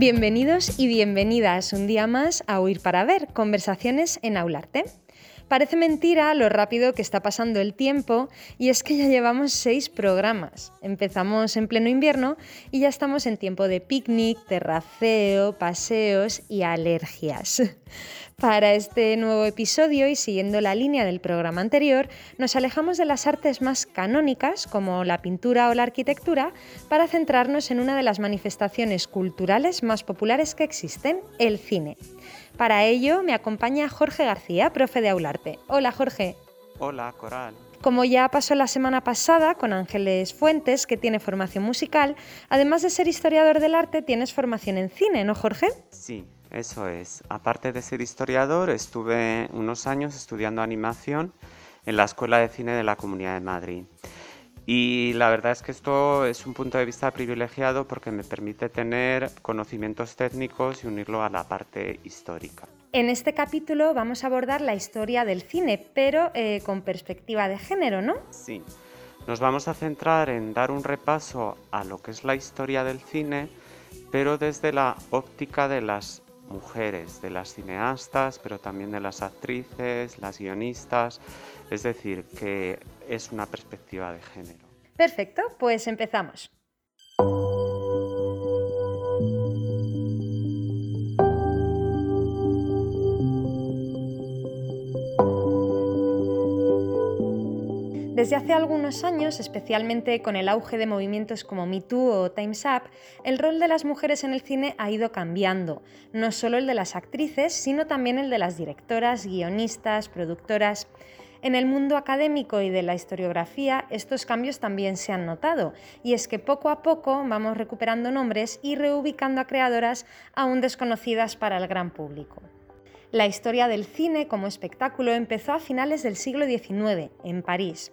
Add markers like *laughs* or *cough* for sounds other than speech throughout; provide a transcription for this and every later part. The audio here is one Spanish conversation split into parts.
Bienvenidos y bienvenidas un día más a Oír para Ver, conversaciones en Aularte. Parece mentira lo rápido que está pasando el tiempo y es que ya llevamos seis programas. Empezamos en pleno invierno y ya estamos en tiempo de picnic, terraceo, paseos y alergias. *laughs* Para este nuevo episodio y siguiendo la línea del programa anterior, nos alejamos de las artes más canónicas como la pintura o la arquitectura para centrarnos en una de las manifestaciones culturales más populares que existen, el cine. Para ello me acompaña Jorge García, profe de Aularte. Hola Jorge. Hola Coral. Como ya pasó la semana pasada con Ángeles Fuentes, que tiene formación musical, además de ser historiador del arte, tienes formación en cine, ¿no Jorge? Sí, eso es. Aparte de ser historiador, estuve unos años estudiando animación en la Escuela de Cine de la Comunidad de Madrid. Y la verdad es que esto es un punto de vista privilegiado porque me permite tener conocimientos técnicos y unirlo a la parte histórica. En este capítulo vamos a abordar la historia del cine, pero eh, con perspectiva de género, ¿no? Sí. Nos vamos a centrar en dar un repaso a lo que es la historia del cine, pero desde la óptica de las mujeres, de las cineastas, pero también de las actrices, las guionistas, es decir, que es una perspectiva de género. Perfecto, pues empezamos. Desde hace algunos años, especialmente con el auge de movimientos como Me Too o Time's Up, el rol de las mujeres en el cine ha ido cambiando, no solo el de las actrices, sino también el de las directoras, guionistas, productoras. En el mundo académico y de la historiografía estos cambios también se han notado, y es que poco a poco vamos recuperando nombres y reubicando a creadoras aún desconocidas para el gran público. La historia del cine como espectáculo empezó a finales del siglo XIX, en París.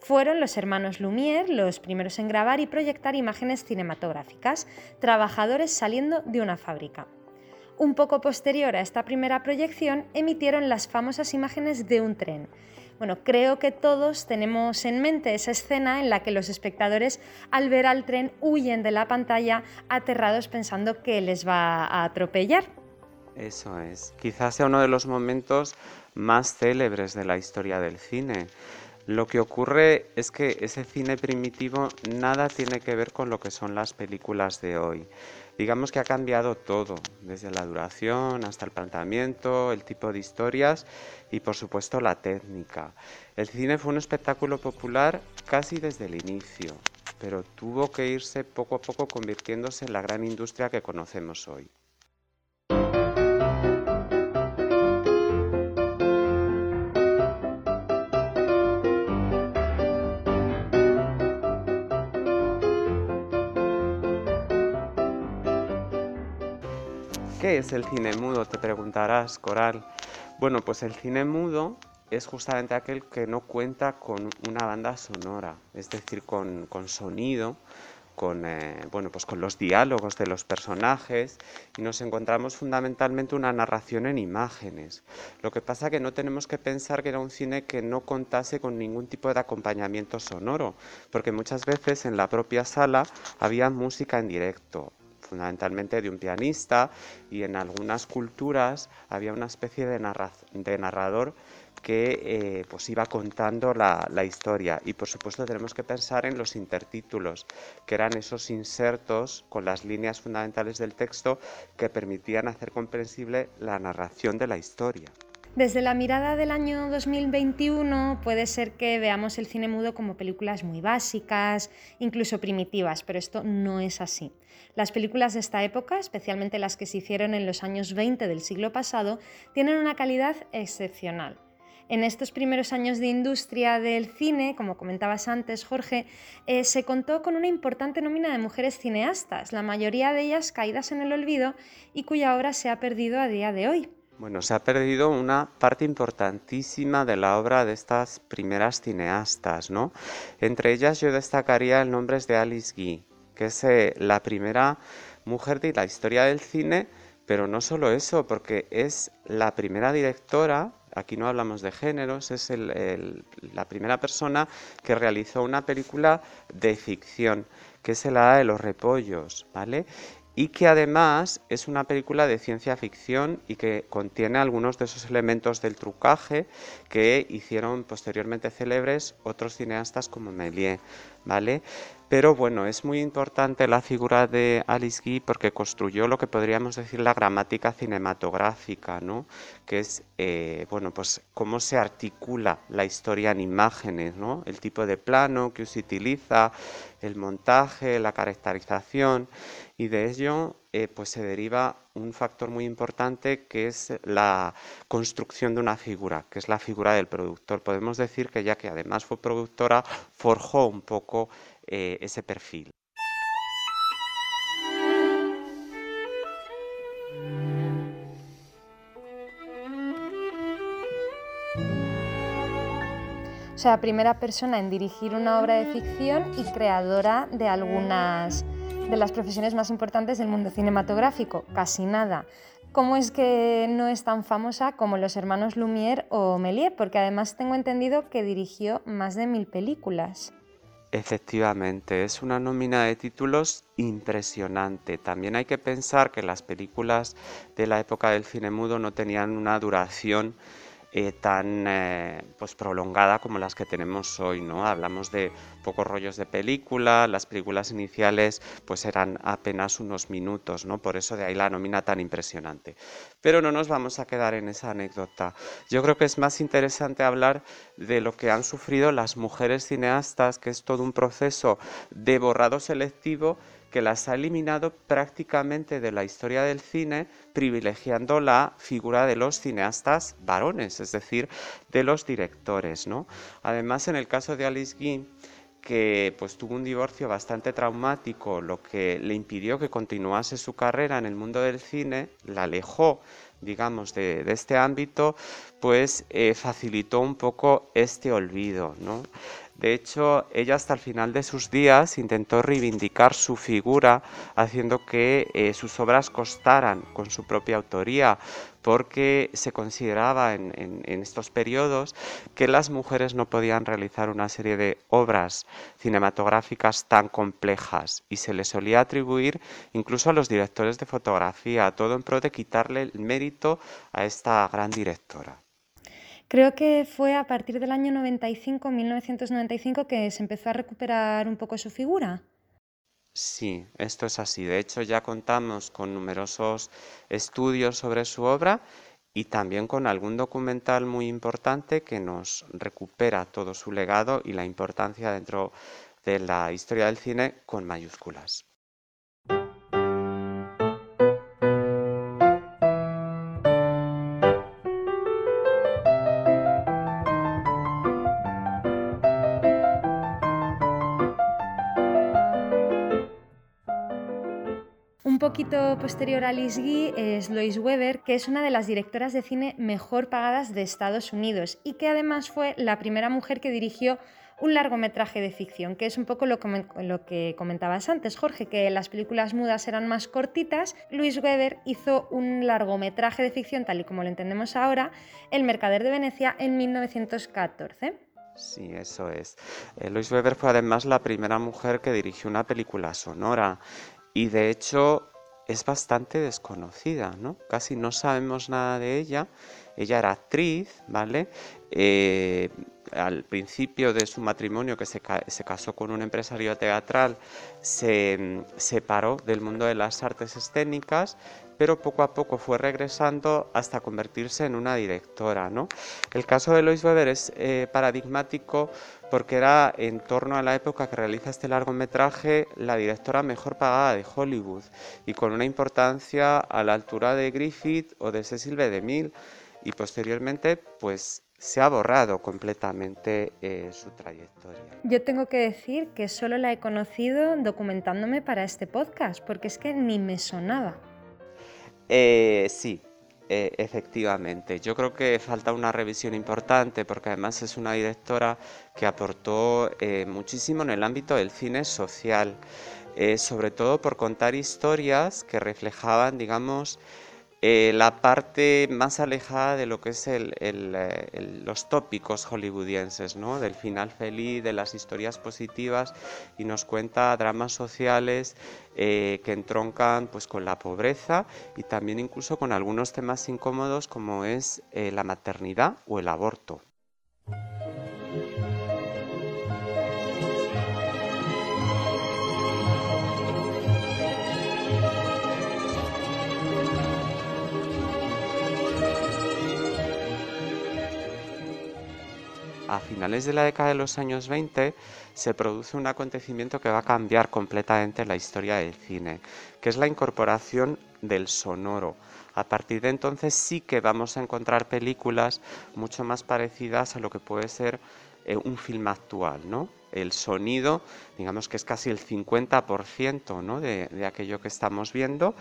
Fueron los hermanos Lumière los primeros en grabar y proyectar imágenes cinematográficas, trabajadores saliendo de una fábrica. Un poco posterior a esta primera proyección, emitieron las famosas imágenes de un tren. Bueno, creo que todos tenemos en mente esa escena en la que los espectadores al ver al tren huyen de la pantalla aterrados pensando que les va a atropellar. Eso es. Quizás sea uno de los momentos más célebres de la historia del cine. Lo que ocurre es que ese cine primitivo nada tiene que ver con lo que son las películas de hoy. Digamos que ha cambiado todo, desde la duración hasta el planteamiento, el tipo de historias y por supuesto la técnica. El cine fue un espectáculo popular casi desde el inicio, pero tuvo que irse poco a poco convirtiéndose en la gran industria que conocemos hoy. ¿Qué es el cine mudo? Te preguntarás, Coral. Bueno, pues el cine mudo es justamente aquel que no cuenta con una banda sonora, es decir, con, sonido, con, eh, bueno, pues con los diálogos de los personajes y nos encontramos fundamentalmente una narración en imágenes. Lo que pasa que no tenemos que pensar que era un cine que no contase con ningún tipo de acompañamiento sonoro, porque muchas veces en la propia sala había música en directo, fundamentalmente de un pianista y en algunas culturas había una especie de, narrador que eh, pues iba contando la, historia y por supuesto tenemos que pensar en los intertítulos que eran esos insertos con las líneas fundamentales del texto que permitían hacer comprensible la narración de la historia. Desde la mirada del año 2021 puede ser que veamos el cine mudo como películas muy básicas, incluso primitivas, pero esto no es así. Las películas de esta época, especialmente las que se hicieron en los años 20 del siglo pasado, tienen una calidad excepcional. En estos primeros años de industria del cine, como comentabas antes, Jorge, eh, se contó con una importante nómina de mujeres cineastas, la mayoría de ellas caídas en el olvido y cuya obra se ha perdido a día de hoy. Bueno, se ha perdido una parte importantísima de la obra de estas primeras cineastas, ¿no? Entre ellas yo destacaría el nombre de Alice Guy, que es eh, la primera mujer de la historia del cine, pero no solo eso, porque es la primera directora, aquí no hablamos de géneros, es la primera persona que realizó una película de ficción, que es el de los Repollos, ¿vale? Y que además es una película de ciencia ficción y que contiene algunos de esos elementos del trucaje que hicieron posteriormente célebres otros cineastas como Méliès, ¿vale? Pero bueno, es muy importante la figura de Alice Guy porque construyó lo que podríamos decir la gramática cinematográfica, ¿no? que es eh, bueno, pues cómo se articula la historia en imágenes, ¿no? el tipo de plano que se utiliza, el montaje, la caracterización, y de ello eh, pues se deriva un factor muy importante que es la construcción de una figura, que es la figura del productor. Podemos decir que ya que además fue productora, forjó un poco eh, ese perfil. O sea, primera persona en dirigir una obra de ficción y creadora de algunas de las profesiones más importantes del mundo cinematográfico, casi nada. ¿Cómo es que no es tan famosa como los hermanos Lumière o Méliès? Porque además tengo entendido que dirigió más de mil películas. Efectivamente, es una nómina de títulos impresionante. También hay que pensar que las películas de la época del cine mudo no tenían una duración eh, tan eh, pues prolongada como las que tenemos hoy, ¿no? Hablamos de pocos rollos de película, las películas iniciales pues eran apenas unos minutos, ¿no? Por eso de ahí la nómina tan impresionante. Pero no nos vamos a quedar en esa anécdota. Yo creo que es más interesante hablar de lo que han sufrido las mujeres cineastas, que es todo un proceso de borrado selectivo que las ha eliminado prácticamente de la historia del cine, privilegiando la figura de los cineastas varones, es decir, de los directores. ¿no? Además, en el caso de Alice Guy, que pues tuvo un divorcio bastante traumático, lo que le impidió que continuase su carrera en el mundo del cine, la alejó digamos, de, este ámbito, pues eh, facilitó un poco este olvido. ¿no? De hecho, ella hasta el final de sus días intentó reivindicar su figura haciendo que eh, sus obras costaran con su propia autoría, porque se consideraba en, en, estos periodos que las mujeres no podían realizar una serie de obras cinematográficas tan complejas y se les solía atribuir incluso a los directores de fotografía, todo en pro de quitarle el mérito a esta gran directora. Creo que fue a partir del año 95, 1995, que se empezó a recuperar un poco su figura. Sí, esto es así. De hecho, ya contamos con numerosos estudios sobre su obra y también con algún documental muy importante que nos recupera todo su legado y la importancia dentro de la historia del cine con mayúsculas. Poquito posterior a Liz Guy es Lois Weber, que es una de las directoras de cine mejor pagadas de Estados Unidos y que además fue la primera mujer que dirigió un largometraje de ficción, que es un poco lo, que comentabas antes, Jorge, que las películas mudas eran más cortitas. Luis Weber hizo un largometraje de ficción, tal y como lo entendemos ahora, El Mercader de Venecia, en 1914. Sí, eso es. Eh, Luis Weber fue además la primera mujer que dirigió una película sonora y de hecho es bastante desconocida, ¿no? Casi no sabemos nada de ella. Ella era actriz, ¿vale? Eh, al principio de su matrimonio, que se, se, casó con un empresario teatral, se mm, separó del mundo de las artes escénicas, pero poco a poco fue regresando hasta convertirse en una directora. ¿no? El caso de Lois Weber es eh, paradigmático porque era en torno a la época que realiza este largometraje la directora mejor pagada de Hollywood y con una importancia a la altura de Griffith o de Cecil B. DeMille y posteriormente pues se ha borrado completamente eh, su trayectoria. Yo tengo que decir que solo la he conocido documentándome para este podcast, porque es que ni me sonaba. Eh, sí, eh, efectivamente. Yo creo que falta una revisión importante porque además es una directora que aportó muchísimo en el ámbito del cine social, sobre todo por contar historias que reflejaban, digamos, eh, la parte más alejada de lo que es eh, los tópicos hollywoodienses, ¿no? del final feliz, de las historias positivas y nos cuenta dramas sociales eh, que entroncan pues, con la pobreza y también incluso con algunos temas incómodos como es la maternidad o el aborto. A finales de la década de los años 20 se produce un acontecimiento que va a cambiar completamente la historia del cine, que es la incorporación del sonoro. A partir de entonces sí que vamos a encontrar películas mucho más parecidas a lo que puede ser eh, un film actual, ¿no? El sonido, digamos que es casi el 50% ¿no? de, aquello que estamos viendo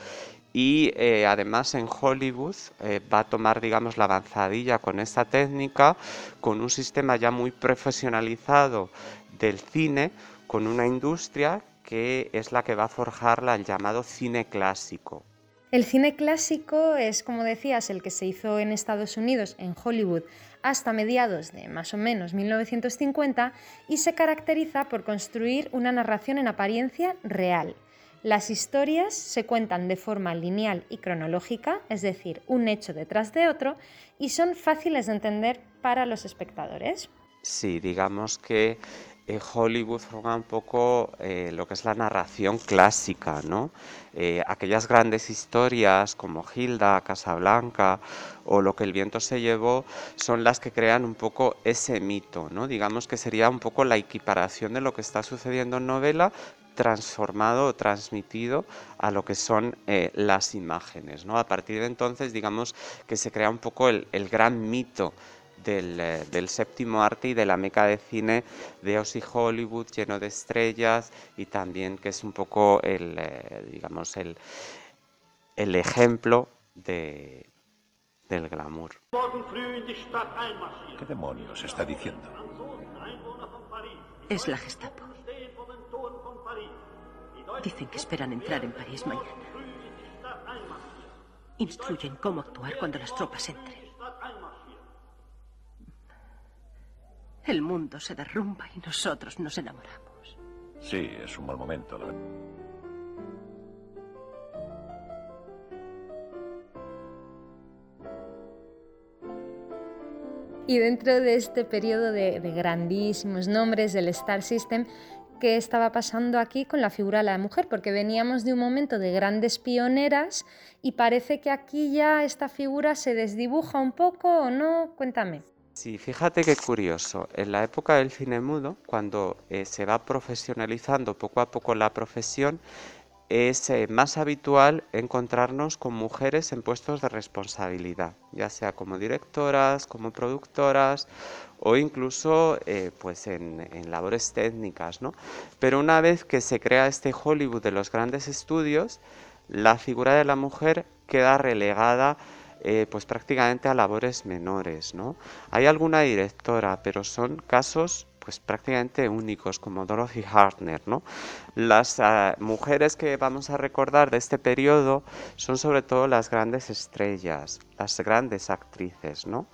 y eh, además en Hollywood eh, va a tomar digamos la avanzadilla con esta técnica con un sistema ya muy profesionalizado del cine con una industria que es la que va a forjarla el llamado cine clásico. El cine clásico es, como decías, el que se hizo en Estados Unidos, en Hollywood, hasta mediados de más o menos 1950 y se caracteriza por construir una narración en apariencia real, las historias se cuentan de forma lineal y cronológica, es decir, un hecho detrás de otro, y son fáciles de entender para los espectadores. Sí, digamos que eh, Hollywood forma un poco eh, lo que es la narración clásica, ¿no? Eh, aquellas grandes historias como Hilda, Casablanca o Lo que el viento se llevó son las que crean un poco ese mito, ¿no? Digamos que sería un poco la equiparación de lo que está sucediendo en novela, transformado o transmitido a lo que son las imágenes. ¿no? A partir de entonces, digamos que se crea un poco el, gran mito eh, del, séptimo arte y de la meca de cine de Ozzy Hollywood lleno de estrellas y también que es un poco el, eh, digamos, el, el ejemplo de, del glamour. ¿Qué demonios está diciendo? Es la Gestapo. Dicen que esperan entrar en París mañana. Instruyen cómo actuar cuando las tropas entren. El mundo se derrumba y nosotros nos enamoramos. Sí, es un mal momento. Y dentro de este periodo de, de, grandísimos nombres del Star System, qué estaba pasando aquí con la figura de la mujer, porque veníamos de un momento de grandes pioneras y parece que aquí ya esta figura se desdibuja un poco o no. Cuéntame. Sí, fíjate qué curioso. En la época del cine mudo, cuando eh, se va profesionalizando poco a poco la profesión, es eh, más habitual encontrarnos con mujeres en puestos de responsabilidad, ya sea como directoras, como productoras o incluso eh, pues en, labores técnicas. ¿no? Pero una vez que se crea este Hollywood de los grandes estudios, la figura de la mujer queda relegada eh, pues prácticamente a labores menores. ¿no? Hay alguna directora, pero son casos pues prácticamente únicos como Dorothy Hartner. ¿no? Las ah, mujeres que vamos a recordar de este periodo son sobre todo las grandes estrellas, las grandes actrices. ¿no?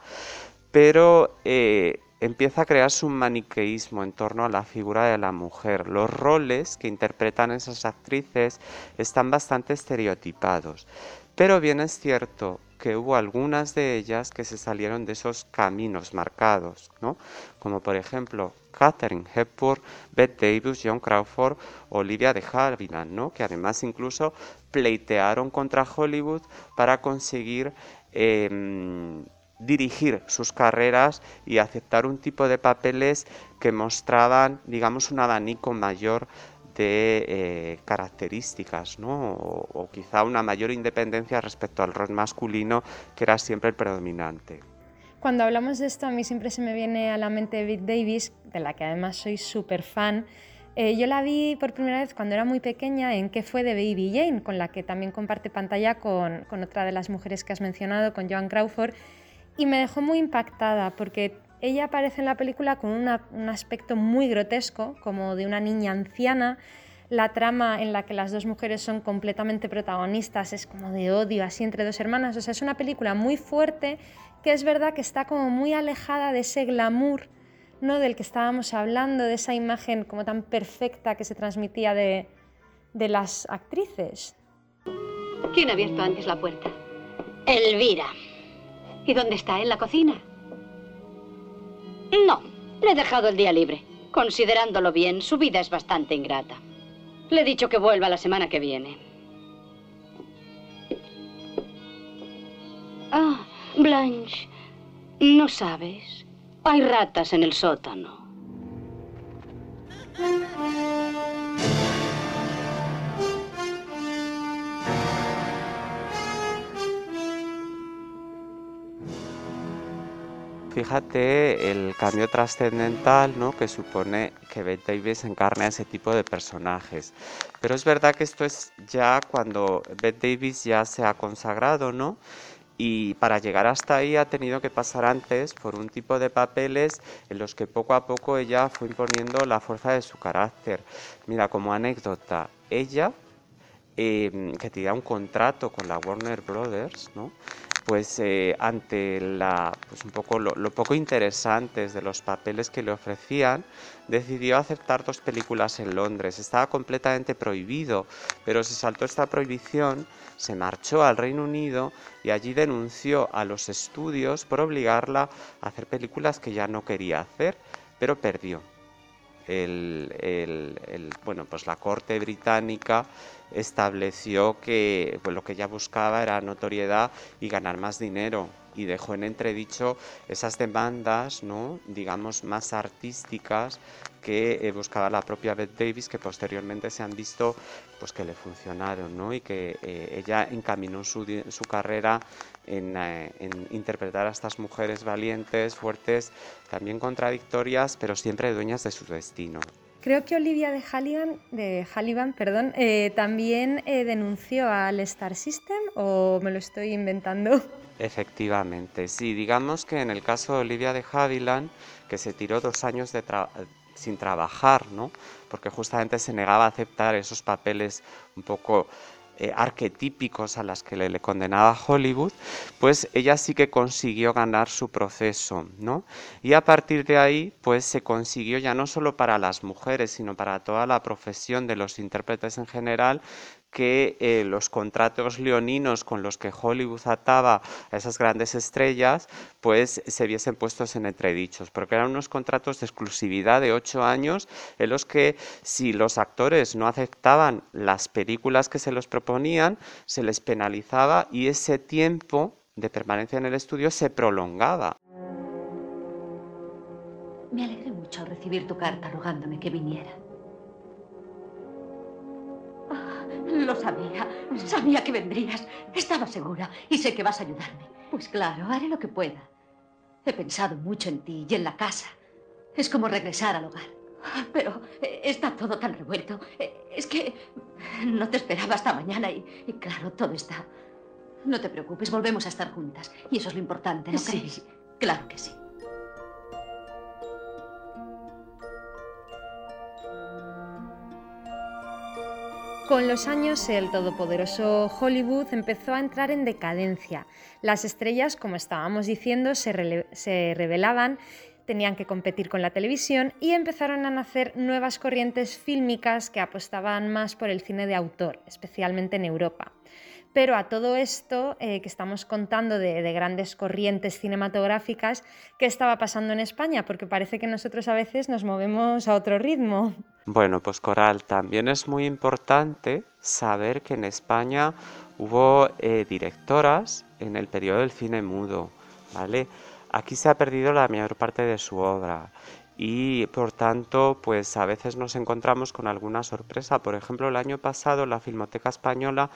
Pero eh, empieza a crearse un maniqueísmo en torno a la figura de la mujer. Los roles que interpretan esas actrices están bastante estereotipados. Pero bien es cierto que hubo algunas de ellas que se salieron de esos caminos marcados, ¿no? como por ejemplo Catherine Hepburn, Bette Davis, John Crawford, Olivia de Havilland, ¿no? que además incluso pleitearon contra Hollywood para conseguir em, dirigir sus carreras y aceptar un tipo de papeles que mostraban, digamos, un abanico mayor de eh, características, ¿no? O, quizá una mayor independencia respecto al rol masculino que era siempre el predominante. Cuando hablamos de esto, a mí siempre se me viene a la mente David Davis, de la que además soy súper fan. Eh, yo la vi por primera vez cuando era muy pequeña en ¿Qué fue de Baby Jane?, con la que también comparte pantalla con, con otra de las mujeres que has mencionado, con Joan Crawford, y me dejó muy impactada porque ella aparece en la película con un aspecto muy grotesco, como de una niña anciana. La trama en la que las dos mujeres son completamente protagonistas es como de odio, así entre dos hermanas. O sea, es una película muy fuerte que es verdad que está como muy alejada de ese glamour ¿no? del que estábamos hablando, de esa imagen como tan perfecta que se transmitía de, de las actrices. ¿Quién ha abierto antes la puerta? Elvira. ¿Y dónde está? ¿En la cocina? No, le he dejado el día libre. Considerándolo bien, su vida es bastante ingrata. Le he dicho que vuelva la semana que viene. Ah, Blanche, ¿no sabes? Hay ratas en el sótano. Fíjate el cambio trascendental ¿no? que supone que Bette Davis encarne a ese tipo de personajes. Pero es verdad que esto es ya cuando Bette Davis ya se ha consagrado, ¿no? Y para llegar hasta ahí ha tenido que pasar antes por un tipo de papeles en los que poco a poco ella fue imponiendo la fuerza de su carácter. Mira, como anécdota, ella, eh, que tenía un contrato con la Warner Brothers, ¿no? Pues eh, ante la, pues un poco lo, poco interesantes de los papeles que le ofrecían, decidió aceptar dos películas en Londres. Estaba completamente prohibido, pero se saltó esta prohibición, se marchó al Reino Unido y allí denunció a los estudios por obligarla a hacer películas que ya no quería hacer, pero perdió. El, bueno, pues la corte británica estableció que pues, lo que ella buscaba era notoriedad y ganar más dinero y dejó en entredicho esas demandas, ¿no? digamos, más artísticas que buscaba la propia Bette Davis, que posteriormente se han visto pues, que le funcionaron, ¿no? y que eh, ella encaminó su, su carrera en, eh, en, interpretar a estas mujeres valientes, fuertes, también contradictorias, pero siempre dueñas de su destino. Creo que Olivia de Halligan, de Hallivan, perdón, eh, también eh, denunció al Star System o me lo estoy inventando. Efectivamente, sí, digamos que en el caso de Olivia de Havilland, que se tiró dos años de sin trabajar, ¿no? porque justamente se negaba a aceptar esos papeles un poco eh, arquetípicos a las que le, condenaba Hollywood, pues ella sí que consiguió ganar su proceso, ¿no? Y a partir de ahí, pues se consiguió ya no solo para las mujeres, sino para toda la profesión de los intérpretes en general, que eh, los contratos leoninos con los que Hollywood ataba a esas grandes estrellas, pues se viesen puestos en entredichos, porque eran unos contratos de exclusividad de ocho años en los que si los actores no aceptaban las películas que se los proponían, se les penalizaba y ese tiempo de permanencia en el estudio se prolongaba. Me alegré mucho al recibir tu carta rogándome que viniera. Lo sabía. Sabía que vendrías. Estaba segura. Y sé que vas a ayudarme. Pues claro, haré lo que pueda. He pensado mucho en ti y en la casa. Es como regresar al hogar. Pero está todo tan revuelto. Es que no te esperaba hasta mañana y, claro, todo está... No te preocupes, volvemos a estar juntas. Y eso es lo importante, ¿no sí, crees? Claro que sí. Con los años, el todopoderoso Hollywood empezó a entrar en decadencia. Las estrellas, como estábamos diciendo, se, revelaban, tenían que competir con la televisión y empezaron a nacer nuevas corrientes fílmicas que apostaban más por el cine de autor, especialmente en Europa. Pero a todo esto eh, que estamos contando de, grandes corrientes cinematográficas, ¿qué estaba pasando en España? Porque parece que nosotros a veces nos movemos a otro ritmo. Bueno, pues Coral, también es muy importante saber que en España hubo eh, directoras en el periodo del cine mudo, ¿vale? Aquí se ha perdido la mayor parte de su obra y por tanto pues a veces nos encontramos con alguna sorpresa. Por ejemplo, el año pasado la Filmoteca Española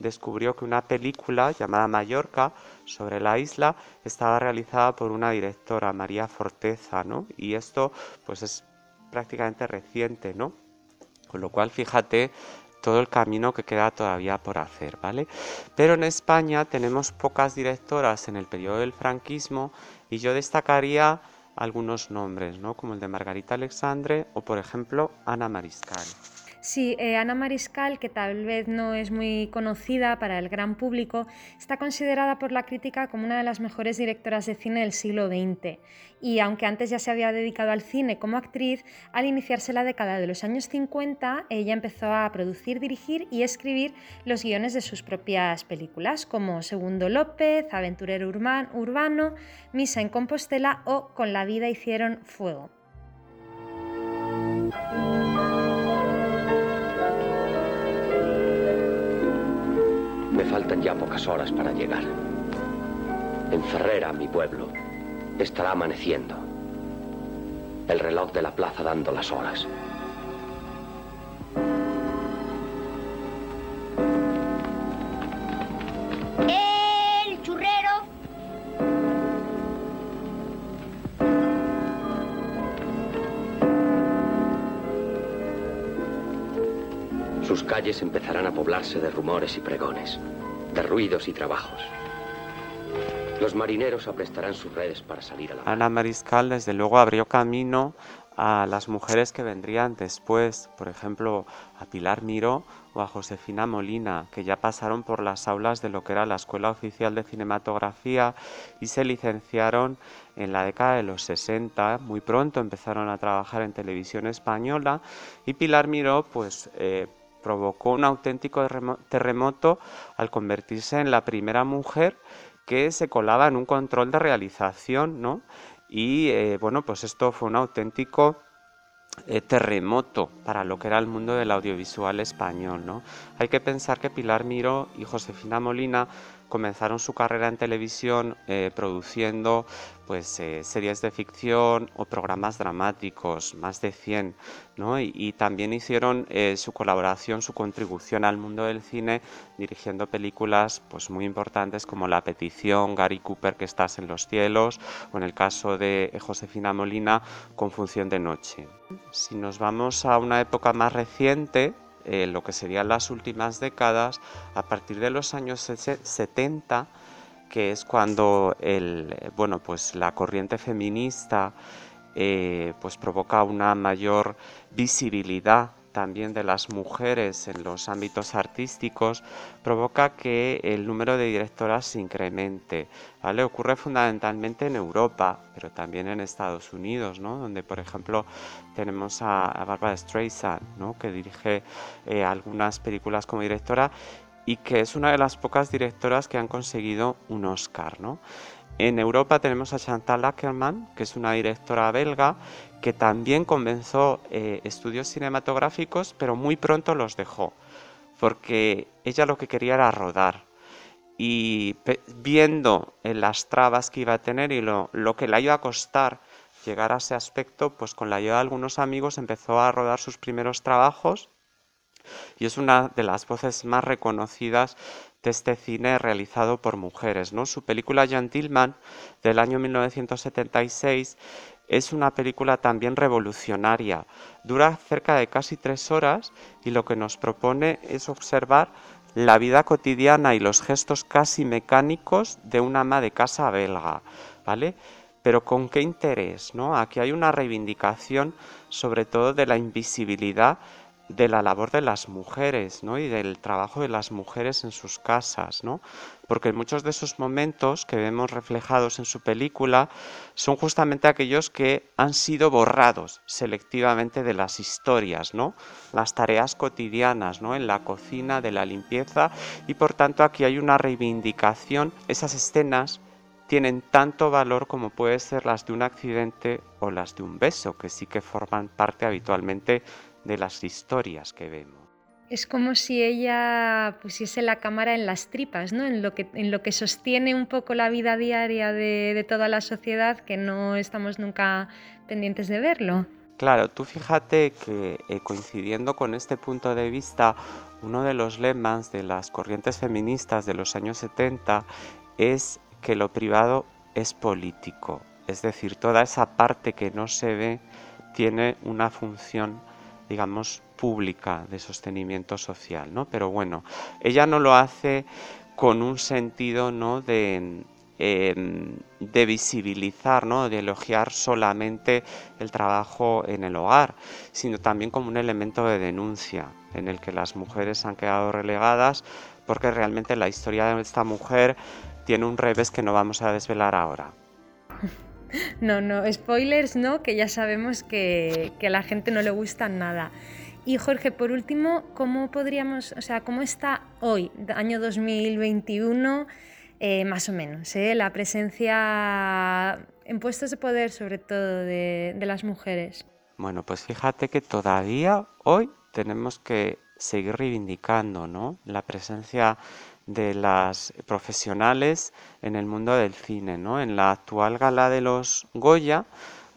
descubrió que una película llamada Mallorca sobre la isla estaba realizada por una directora, María Forteza, ¿no? Y esto pues es prácticamente reciente, ¿no? Con lo cual, fíjate todo el camino que queda todavía por hacer, ¿vale? Pero en España tenemos pocas directoras en el periodo del franquismo y yo destacaría algunos nombres, ¿no? Como el de Margarita Alexandre o, por ejemplo, Ana Mariscal. Sí, eh, Ana Mariscal, que tal vez no es muy conocida para el gran público, está considerada por la crítica como una de las mejores directoras de cine del siglo XX. Y aunque antes ya se había dedicado al cine como actriz, al iniciarse la década de los años 50, ella empezó a producir, dirigir y escribir los guiones de sus propias películas, como Segundo López, Aventurero Urbano, Misa en Compostela o Con la vida hicieron fuego. Me faltan ya pocas horas para llegar. En Ferrera, mi pueblo, estará amaneciendo. El reloj de la plaza dando las horas. El calles empezarán a poblarse de rumores y pregones, de ruidos y trabajos. Los marineros aprestarán sus redes para salir a la. Ana Mariscal desde luego abrió camino a las mujeres que vendrían después, por ejemplo, a Pilar Miró o a Josefina Molina, que ya pasaron por las aulas de lo que era la Escuela Oficial de Cinematografía y se licenciaron en la década de los 60. Muy pronto empezaron a trabajar en televisión española y Pilar Miró, pues, eh, provocó un auténtico terremoto al convertirse en la primera mujer que se colaba en un control de realización, ¿no? Y eh, bueno, pues esto fue un auténtico eh, terremoto para lo que era el mundo del audiovisual español, ¿no? Hay que pensar que Pilar Miró y Josefina Molina comenzaron su carrera en televisión eh, produciendo pues, eh, series de ficción o programas dramáticos, más de 100, ¿no? y, también hicieron eh, su colaboración, su contribución al mundo del cine, dirigiendo películas pues, muy importantes como La Petición, Gary Cooper, que estás en los cielos, o en el caso de Josefina Molina, con Función de Noche. Si nos vamos a una época más reciente, eh, lo que serían las últimas décadas, a partir de los años 70, que es cuando el, bueno, pues la corriente feminista eh, pues provoca una mayor visibilidad también de las mujeres en los ámbitos artísticos provoca que el número de directoras se incremente. ¿vale? Ocurre fundamentalmente en Europa, pero también en Estados Unidos, ¿no? donde por ejemplo tenemos a, Barbara Streisand, ¿no? que dirige eh, algunas películas como directora y que es una de las pocas directoras que han conseguido un Oscar. ¿no? En Europa tenemos a Chantal Ackerman, que es una directora belga que también comenzó eh, estudios cinematográficos, pero muy pronto los dejó, porque ella lo que quería era rodar. Y viendo las trabas que iba a tener y lo, lo que le iba a costar llegar a ese aspecto, pues con la ayuda de algunos amigos empezó a rodar sus primeros trabajos y es una de las voces más reconocidas de este cine realizado por mujeres. ¿no? Su película Tillman del año 1976 es una película también revolucionaria. Dura cerca de casi tres horas y lo que nos propone es observar la vida cotidiana y los gestos casi mecánicos de una ama de casa belga, ¿vale? Pero con qué interés, ¿no? Aquí hay una reivindicación sobre todo de la invisibilidad de la labor de las mujeres ¿no? y del trabajo de las mujeres en sus casas, ¿no? porque muchos de esos momentos que vemos reflejados en su película son justamente aquellos que han sido borrados selectivamente de las historias, ¿no? las tareas cotidianas ¿no? en la cocina, de la limpieza y por tanto aquí hay una reivindicación, esas escenas tienen tanto valor como puede ser las de un accidente o las de un beso, que sí que forman parte habitualmente de las historias que vemos. Es como si ella pusiese la cámara en las tripas, ¿no? en, lo que, en lo que sostiene un poco la vida diaria de, toda la sociedad, que no estamos nunca pendientes de verlo. Claro, tú fíjate que eh, coincidiendo con este punto de vista, uno de los lemas de las corrientes feministas de los años 70 es que lo privado es político, es decir, toda esa parte que no se ve tiene una función digamos, pública de sostenimiento social, ¿no? Pero bueno, ella no lo hace con un sentido, ¿no? De em, de visibilizar, ¿no? de elogiar solamente el trabajo en el hogar, sino también como un elemento de denuncia en el que las mujeres han quedado relegadas porque realmente la historia de esta mujer tiene un revés que no vamos a desvelar ahora. *laughs* No, no, spoilers no, que ya sabemos que, a la gente no le gusta nada. Y Jorge, por último, ¿cómo podríamos, o sea, cómo está hoy, año 2021, eh, más o menos, eh, la presencia en puestos de poder, sobre todo, de, de las mujeres? Bueno, pues fíjate que todavía hoy tenemos que seguir reivindicando ¿no? la presencia de las profesionales en el mundo del cine. ¿no? En la actual gala de los Goya,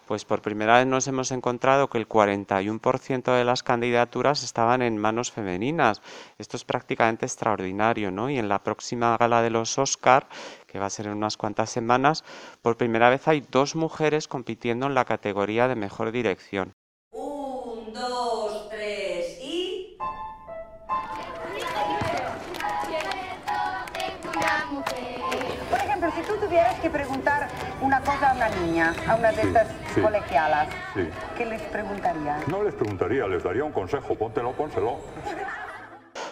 pues por primera vez nos hemos encontrado que el 41% de las candidaturas estaban en manos femeninas. Esto es prácticamente extraordinario, ¿no? Y en la próxima gala de los Oscar, que va a ser en unas cuantas semanas, por primera vez hay dos mujeres compitiendo en la categoría de mejor dirección. A una niña, a una de Sí, estas sí. colegialas, Sí. ¿qué les preguntarías? No les preguntaría, les daría un consejo. Póntelo, pónselo.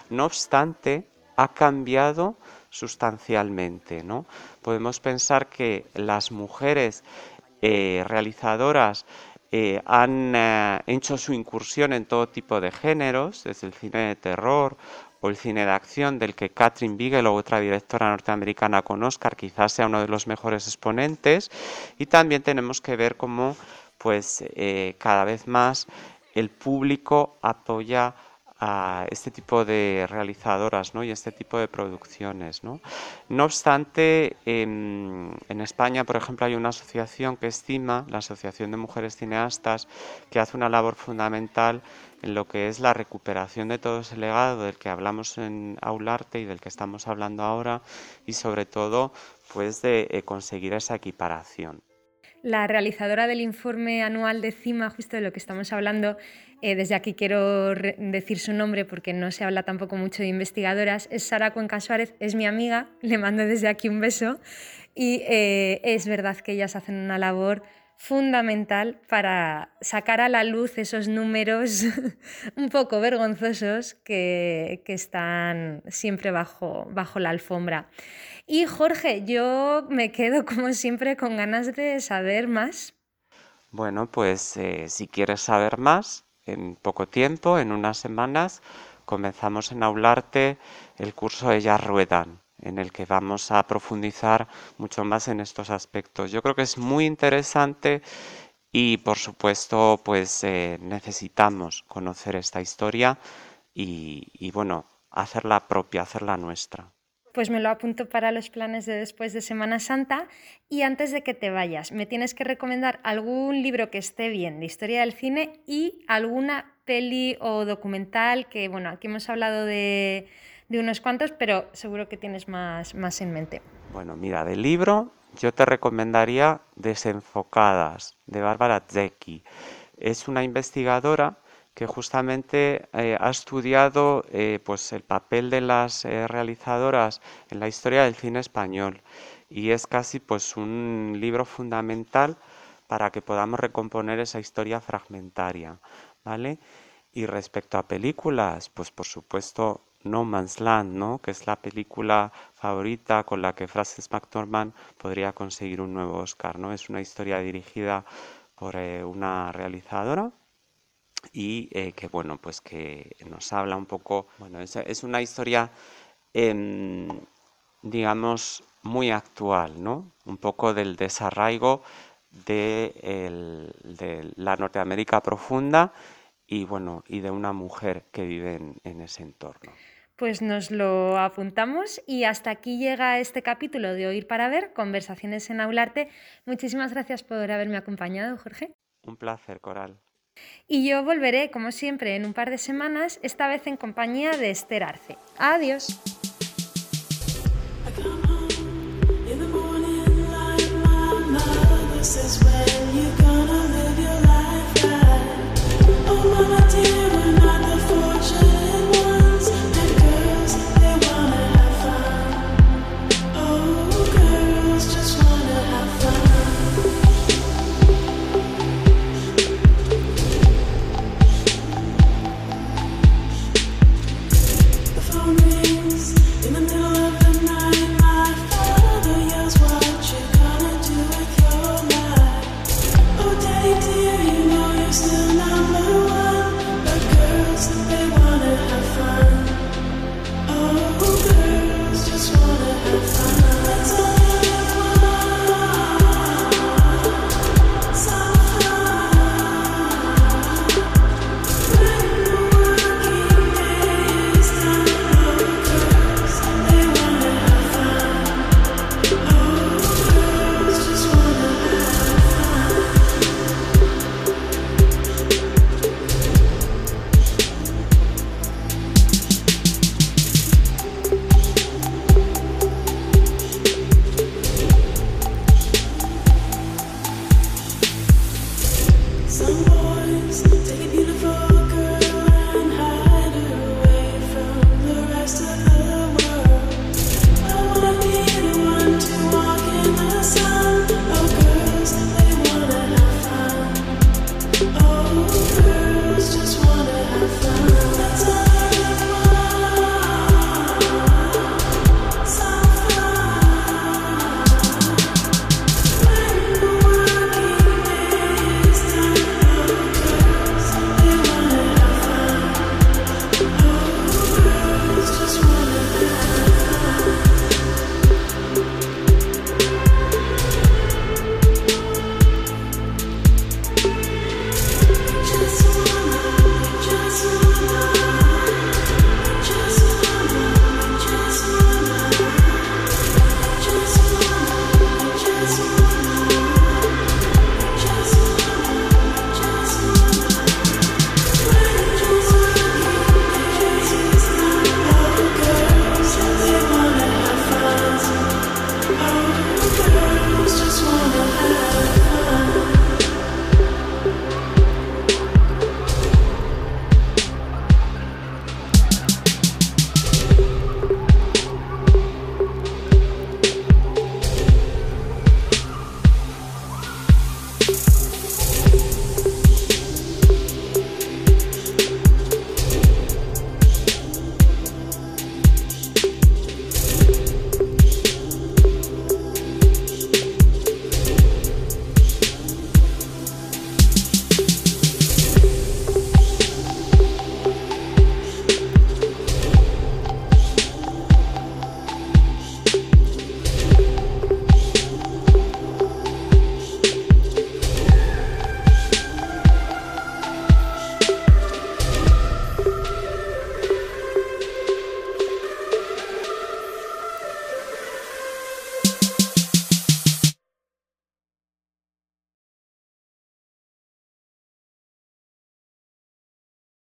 No obstante, ha cambiado sustancialmente, ¿no? Podemos pensar que las mujeres eh, realizadoras eh, han eh, hecho su incursión en todo tipo de géneros, desde el cine de terror o el cine de acción, del que Catherine Bigelow, otra directora norteamericana con Oscar, quizás sea uno de los mejores exponentes. Y también tenemos que ver cómo, pues, eh, cada vez más el público apoya a este tipo de realizadoras ¿no? y este tipo de producciones. ¿no? No obstante, em, en España, por ejemplo, hay una asociación que estima, la Asociación de Mujeres Cineastas, que hace una labor fundamental en lo que es la recuperación de todo ese legado del que hablamos en Aularte y del que estamos hablando ahora, y sobre todo, pues de eh, conseguir esa equiparación. La realizadora del informe anual de CIMA, justo de lo que estamos hablando, eh, desde aquí quiero decir su nombre porque no se habla tampoco mucho de investigadoras, es Sara Cuenca Suárez, es mi amiga, le mando desde aquí un beso y eh, es verdad que ellas hacen una labor fundamental para sacar a la luz esos números *laughs* un poco vergonzosos que, que están siempre bajo, bajo la alfombra. Y Jorge, yo me quedo como siempre con ganas de saber más. Bueno, pues eh, si quieres saber más, en poco tiempo, en unas semanas, comenzamos en Aularte el curso Ellas Ruedan, en el que vamos a profundizar mucho más en estos aspectos. Yo creo que es muy interesante y, por supuesto, pues eh, necesitamos conocer esta historia y, y, bueno, hacerla propia, hacerla nuestra. Pues me lo apunto para los planes de después de Semana Santa. Y antes de que te vayas, me tienes que recomendar algún libro que esté bien de historia del cine y alguna peli o documental que, bueno, aquí hemos hablado de, de unos cuantos, pero seguro que tienes más, más en mente. Bueno, mira, del libro yo te recomendaría Desenfocadas, de Bárbara Zecchi. Es una investigadora que justamente eh, ha estudiado eh, pues el papel de las eh, realizadoras en la historia del cine español y es casi pues un libro fundamental para que podamos recomponer esa historia fragmentaria, ¿vale? Y respecto a películas, pues por supuesto No Man's Land, ¿no? Que es la película favorita con la que Frances McDormand podría conseguir un nuevo Oscar, ¿no? Es una historia dirigida por eh, una realizadora y eh, que bueno pues que nos habla un poco bueno es, una historia eh, digamos muy actual no un poco del desarraigo de, la Norteamérica profunda y bueno y de una mujer que vive en ese entorno pues nos lo apuntamos y hasta aquí llega este capítulo de Oír para Ver, Conversaciones en Aularte. Muchísimas gracias por haberme acompañado, Jorge. Un placer, Coral. Y yo volveré, como siempre, en un par de semanas, esta vez en compañía de Esther Arce. Adiós.